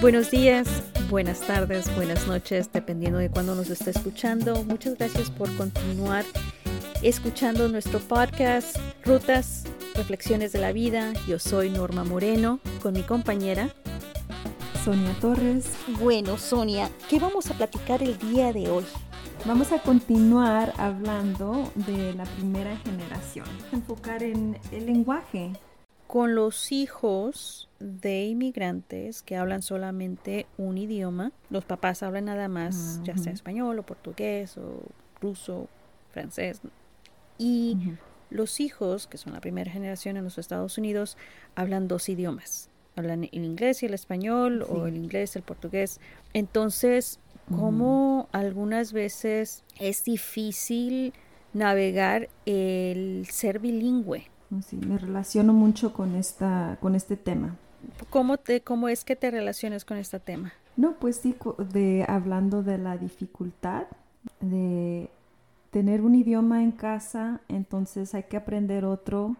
Buenos días, buenas tardes, buenas noches, dependiendo de cuándo nos esté escuchando. Muchas gracias por continuar escuchando nuestro podcast Rutas, Reflexiones de la Vida. Yo soy Norma Moreno con mi compañera Sonia Torres. Bueno, Sonia, ¿qué vamos a platicar el día de hoy? Vamos a continuar hablando de la primera generación, enfocar en el lenguaje. Con los hijos de inmigrantes que hablan solamente un idioma, los papás hablan nada más, ya sea español o portugués o ruso, francés, y los hijos, que son la primera generación en los Estados Unidos, hablan dos idiomas, hablan el inglés y el español o el inglés, el portugués. Entonces, como algunas veces es difícil navegar el ser bilingüe. Sí, me relaciono mucho con esta, con este tema. ¿Cómo, te, ¿Cómo es que te relacionas con este tema? No, pues sí, de, hablando de la dificultad de tener un idioma en casa, entonces hay que aprender otro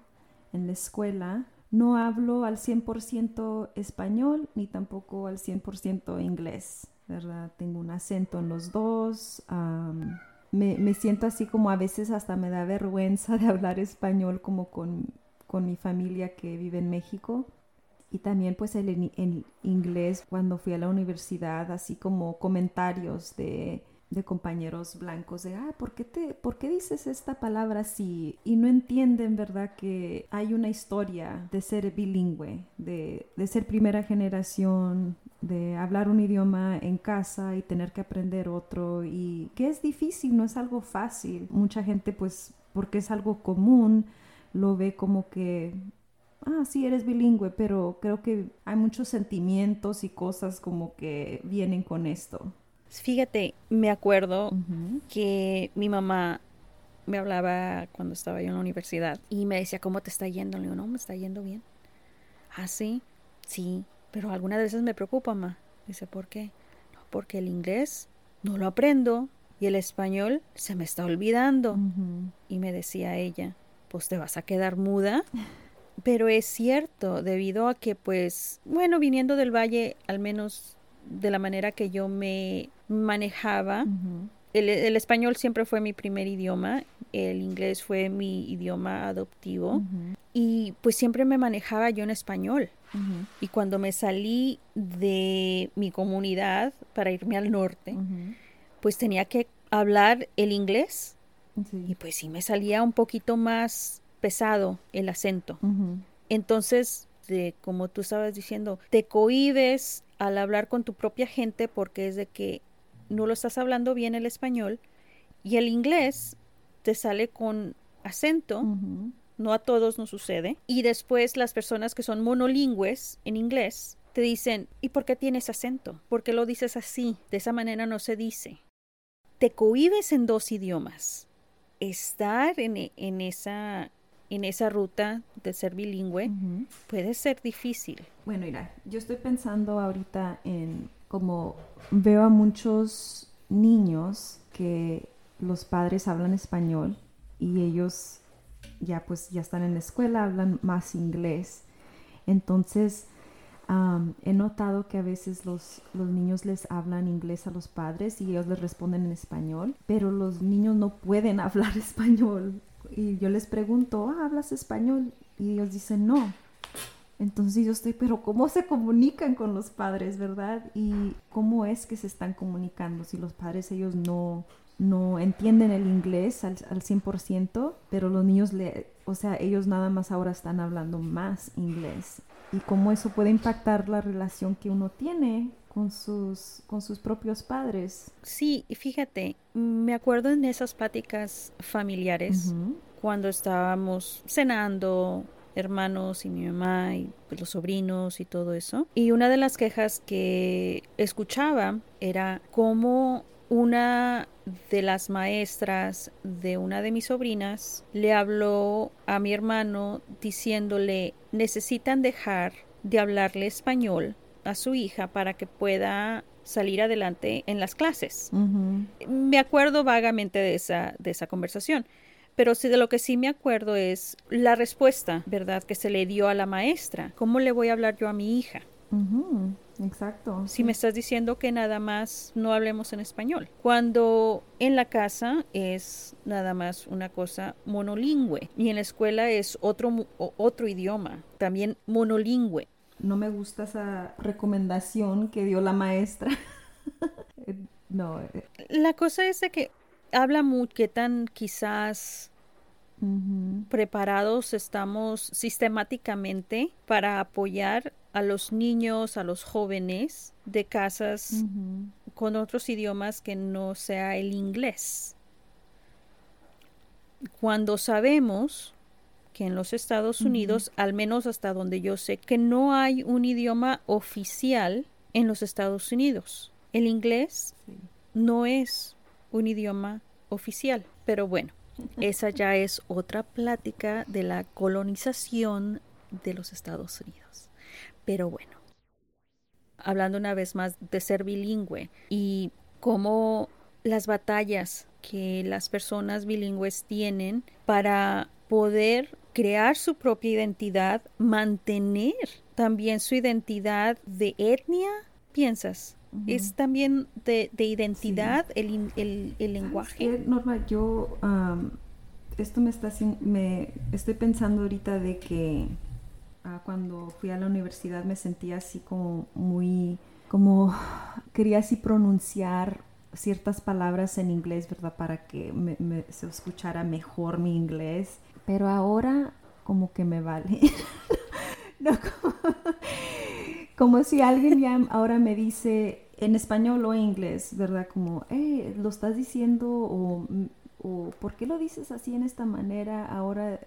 en la escuela. No hablo al 100% español ni tampoco al 100% inglés. ¿verdad? Tengo un acento en los dos. Me, siento así como a veces hasta me da vergüenza de hablar español como con, mi familia que vive en México. Y también pues el, el, inglés cuando fui a la universidad, así como comentarios de de compañeros blancos de, ah, ¿por qué, te, ¿por qué dices esta palabra así? Y no entienden, ¿verdad?, que hay una historia de ser bilingüe, de, de ser primera generación, de hablar un idioma en casa y tener que aprender otro y que es difícil, no es algo fácil. Mucha gente, pues, porque es algo común, lo ve como que ah, sí, eres bilingüe, pero creo que hay muchos sentimientos y cosas como que vienen con esto. Fíjate, me acuerdo que mi mamá me hablaba cuando estaba yo en la universidad y me decía, ¿cómo te está yendo? Le digo, no, me está yendo bien. Ah, sí, sí, pero algunas veces me preocupa, mamá. Dice, ¿por qué? No, porque el inglés no lo aprendo y el español se me está olvidando. Y me decía ella, pues te vas a quedar muda. Pero es cierto, debido a que, pues, bueno, viniendo del valle, al menos de la manera que yo me manejaba. el, español siempre fue mi primer idioma, el inglés fue mi idioma adoptivo y pues siempre me manejaba yo en español. Y cuando me salí de mi comunidad para irme al norte, pues tenía que hablar el inglés y pues sí me salía un poquito más pesado el acento. Entonces, de, como tú estabas diciendo, te cohibes al hablar con tu propia gente porque es de que no lo estás hablando bien el español y el inglés te sale con acento, no a todos nos sucede, y después las personas que son monolingües en inglés te dicen, ¿y por qué tienes acento? ¿Por qué lo dices así? De esa manera no se dice. Te cohibes en dos idiomas. Estar en, en esa en esa ruta de ser bilingüe puede ser difícil. Bueno, mira, yo estoy pensando ahorita en cómo veo a muchos niños que los padres hablan español y ellos ya pues ya están en la escuela, hablan más inglés. Entonces, he notado que a veces los, los niños les hablan inglés a los padres y ellos les responden en español, pero los niños no pueden hablar español y yo les pregunto, ah, ¿hablas español? Y ellos dicen, no. Entonces yo estoy, pero ¿cómo se comunican con los padres, verdad? Y cómo es que se están comunicando si los padres ellos no, no entienden el inglés al, al 100%, pero los niños, le, o sea, ellos nada más ahora están hablando más inglés. Y cómo eso puede impactar la relación que uno tiene con sus, con sus propios padres. Sí, fíjate, me acuerdo en esas pláticas familiares cuando estábamos cenando, hermanos y mi mamá y los sobrinos y todo eso. Y una de las quejas que escuchaba era cómo una de las maestras de una de mis sobrinas le habló a mi hermano diciéndole necesitan dejar de hablarle español a su hija para que pueda salir adelante en las clases. Me acuerdo vagamente de esa, de esa conversación, pero sí de lo que sí me acuerdo es la respuesta, ¿verdad?, que se le dio a la maestra. ¿Cómo le voy a hablar yo a mi hija? Exacto. Si me estás diciendo que nada más no hablemos en español. Cuando en la casa es nada más una cosa monolingüe y en la escuela es otro, otro idioma, también monolingüe. No me gusta esa recomendación que dio la maestra. no. Eh. La cosa es de que habla mucho que tan quizás preparados estamos sistemáticamente para apoyar a los niños, a los jóvenes de casas con otros idiomas que no sea el inglés. Cuando sabemos que en los Estados Unidos, al menos hasta donde yo sé, que no hay un idioma oficial en los Estados Unidos. El inglés no es un idioma oficial, pero bueno, esa ya es otra plática de la colonización de los Estados Unidos. Pero bueno, hablando una vez más de ser bilingüe y cómo las batallas que las personas bilingües tienen para poder crear su propia identidad, mantener también su identidad de etnia, piensas. Es también de, identidad el, el, lenguaje. Norma, yo esto me está me estoy pensando ahorita de que Ah, cuando fui a la universidad me sentía así como muy, como quería así pronunciar ciertas palabras en inglés, ¿verdad? Para que me, se escuchara mejor mi inglés. Pero ahora como que me vale. como, si alguien ya ahora me dice en español o en inglés, ¿verdad? Como, eh, lo estás diciendo o ¿por qué lo dices así en esta manera? Ahora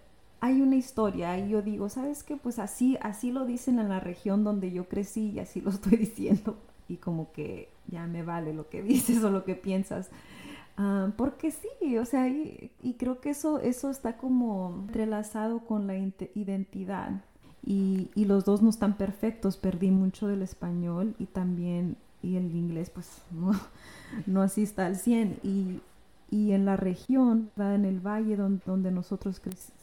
hay una historia y yo digo, ¿sabes qué? Pues así, así lo dicen en la región donde yo crecí y así lo estoy diciendo. Y como que ya me vale lo que dices o lo que piensas. Ah, porque sí, o sea, y, creo que eso, eso está como entrelazado con la identidad. Y, y, los dos no están perfectos. Perdí mucho del español y también, y el inglés, pues no, no así está al 100. Y, y en la región, en el valle donde, donde nosotros crecimos,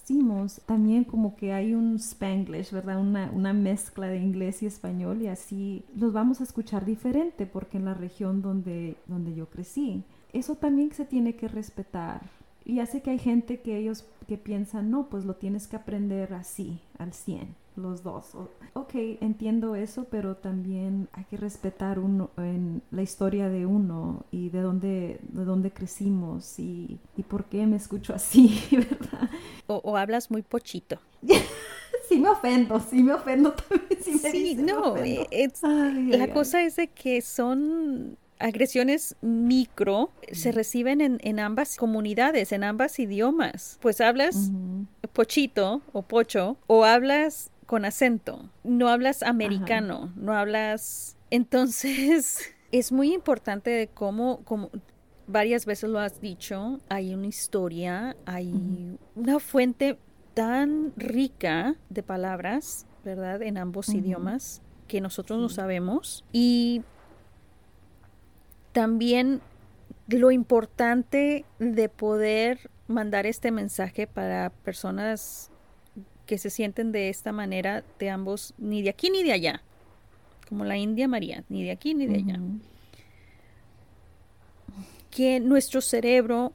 también como que hay un spanglish, ¿verdad? Una, una, mezcla de inglés y español y así los vamos a escuchar diferente porque en la región donde, donde yo crecí. Eso también se tiene que respetar. Y hace que hay gente que ellos que piensan, no, pues lo tienes que aprender así, al 100 los dos. Ok, entiendo eso, pero también hay que respetar uno en la historia de uno y de dónde, de dónde crecimos y, y por qué me escucho así, ¿verdad? O, hablas muy pochito. sí me ofendo, sí me ofendo también. Sí, no, eh, la cosa es de que son agresiones micro se reciben en, en, ambas comunidades, en ambas idiomas. Pues hablas pochito o pocho o hablas con acento, no hablas americano, no hablas... Entonces, es muy importante de cómo, como varias veces lo has dicho, hay una historia, hay una fuente tan rica de palabras, ¿verdad? En ambos idiomas que nosotros no sabemos. Y también lo importante de poder mandar este mensaje para personas que se sienten de esta manera de ambos, ni de aquí ni de allá, como la India María, ni de aquí ni de allá. Que nuestro cerebro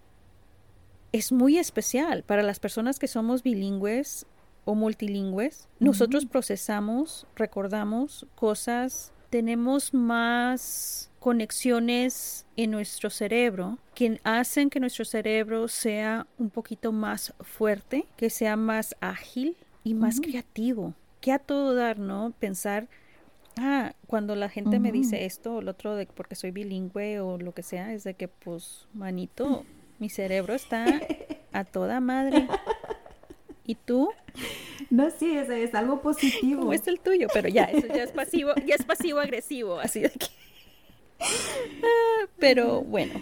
es muy especial para las personas que somos bilingües o multilingües. Nosotros procesamos, recordamos cosas, tenemos más conexiones en nuestro cerebro que hacen que nuestro cerebro sea un poquito más fuerte, que sea más ágil, y más creativo. Que a todo dar, ¿no? Pensar, ah, cuando la gente me dice esto o lo otro, de porque soy bilingüe o lo que sea, es de que, pues, manito, mi cerebro está a toda madre. ¿Y tú? No, sí, es, es algo positivo. ¿Cómo es el tuyo? Pero ya, eso ya es pasivo, ya es pasivo agresivo, así de que. Ah, pero bueno,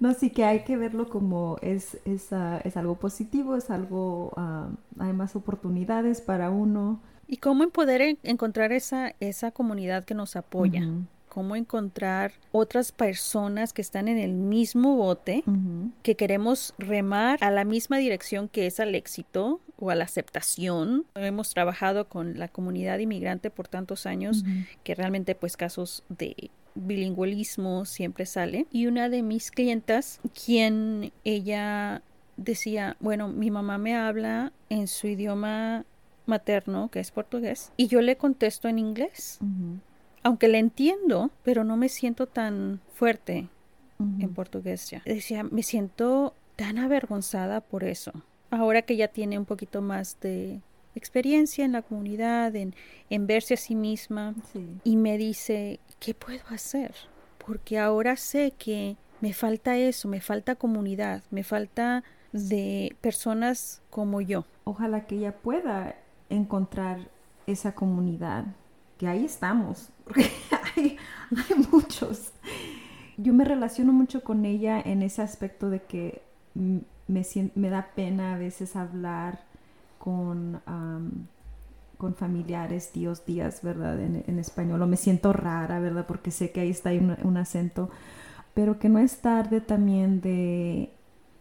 no, sí que hay que verlo como es, es, ah, es algo positivo, es algo, uh, hay más oportunidades para uno. Y cómo poder encontrar esa, esa comunidad que nos apoya. Cómo encontrar otras personas que están en el mismo bote, que queremos remar a la misma dirección que es al éxito o a la aceptación. Hemos trabajado con la comunidad inmigrante por tantos años que realmente pues casos de bilingüismo siempre sale. Y una de mis clientas, quien ella decía, bueno, mi mamá me habla en su idioma materno, que es portugués, y yo le contesto en inglés. Aunque le entiendo, pero no me siento tan fuerte en portugués ya. Decía, me siento tan avergonzada por eso. Ahora que ya tiene un poquito más de experiencia en la comunidad, en, en verse a sí misma, y me dice, ¿qué puedo hacer? Porque ahora sé que me falta eso, me falta comunidad, me falta de personas como yo. Ojalá que ella pueda encontrar esa comunidad, que ahí estamos, porque hay, hay muchos. Yo me relaciono mucho con ella en ese aspecto de que me, me da pena a veces hablar con, con familiares, tíos, días, ¿verdad? En, español. O me siento rara, ¿verdad? Porque sé que ahí está un, acento. Pero que no es tarde también de...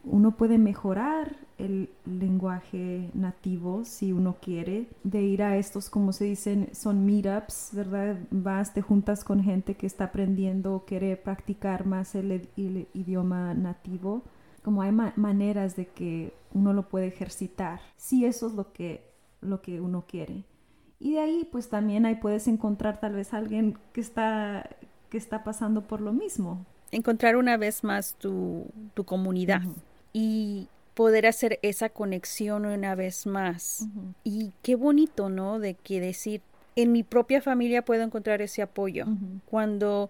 Uno puede mejorar el lenguaje nativo si uno quiere, de ir a estos, como se dicen, son meetups, ¿verdad? Vas, te juntas con gente que está aprendiendo o quiere practicar más el idioma nativo como hay maneras de que uno lo puede ejercitar, si eso es lo que, lo que uno quiere. Y de ahí, pues también ahí puedes encontrar tal vez alguien que está, que está pasando por lo mismo. Encontrar una vez más tu, tu comunidad y poder hacer esa conexión una vez más. Y qué bonito, ¿no? De que decir, en mi propia familia puedo encontrar ese apoyo. Cuando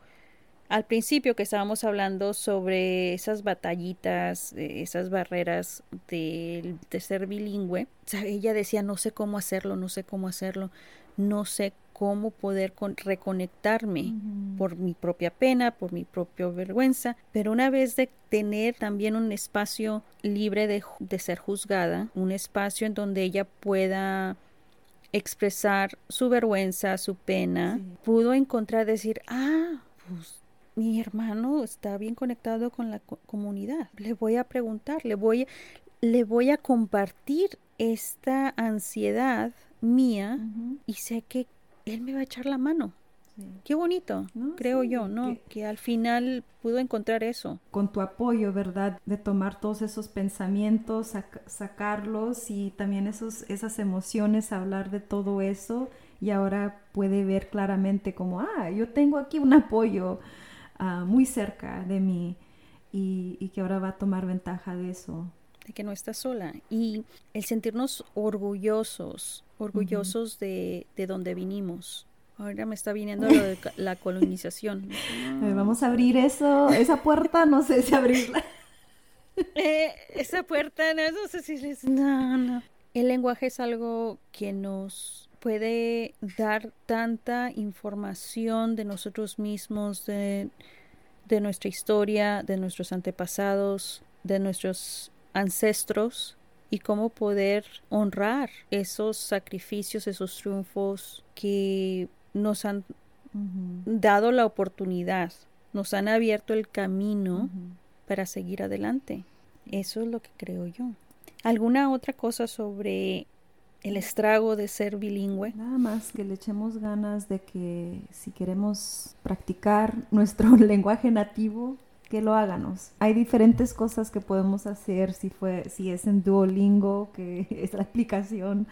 al principio que estábamos hablando sobre esas batallitas, esas barreras de, ser bilingüe, ella decía, no sé cómo hacerlo, no sé cómo hacerlo, no sé cómo poder reconectarme por mi propia pena, por mi propia vergüenza, pero una vez de tener también un espacio libre de, ser juzgada, un espacio en donde ella pueda expresar su vergüenza, su pena, pudo encontrar decir, ah, pues mi hermano está bien conectado con la comunidad. Le voy a preguntar, le voy, le voy a compartir esta ansiedad mía y sé que él me va a echar la mano. Qué bonito, creo yo, ¿no? Que... al final pudo encontrar eso. Con tu apoyo, ¿verdad? De tomar todos esos pensamientos, sacarlos y también esos, esas emociones, hablar de todo eso y ahora puede ver claramente como, ah, yo tengo aquí un apoyo Ah, muy cerca de mí y, que ahora va a tomar ventaja de eso. De que no está sola. Y el sentirnos orgullosos, orgullosos de, de donde vinimos. Ahora me está viniendo lo de la colonización. vamos a abrir eso, esa puerta, no sé si abrirla. Eh, esa puerta, no, sé si les... No, no. El lenguaje es algo que nos puede dar tanta información de nosotros mismos, de, nuestra historia, de nuestros antepasados, de nuestros ancestros y cómo poder honrar esos sacrificios, esos triunfos que nos han dado la oportunidad, nos han abierto el camino para seguir adelante. Eso es lo que creo yo. ¿Alguna otra cosa sobre el estrago de ser bilingüe. Nada más que le echemos ganas de que si queremos practicar nuestro lenguaje nativo, que lo háganos. Hay diferentes cosas que podemos hacer si fue si es en Duolingo, que es la aplicación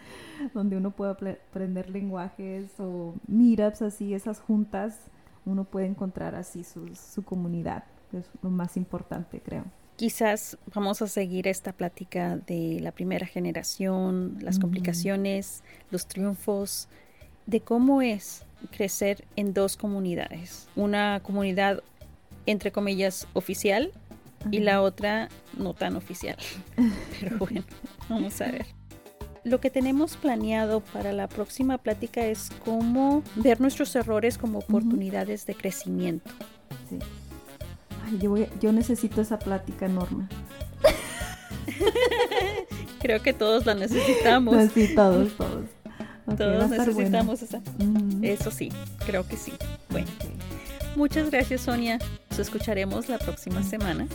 donde uno puede aprender lenguajes o meetups así, esas juntas, uno puede encontrar así su, su comunidad, es lo más importante, creo quizás vamos a seguir esta plática de la primera generación, las complicaciones, los triunfos, de cómo es crecer en dos comunidades. Una comunidad, entre comillas, oficial y la otra no tan oficial. Pero bueno, vamos a ver. Lo que tenemos planeado para la próxima plática es cómo ver nuestros errores como oportunidades de crecimiento. Sí yo, necesito esa plática, Norma. Creo que todos la necesitamos. sí, todos, todos. todos necesitamos esa. Eso sí, creo que sí. Bueno, muchas gracias, Sonia. Nos escucharemos la próxima semana.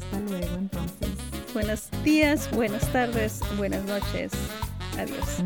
Hasta luego, entonces. buenos días, buenas tardes, buenas noches. Adiós.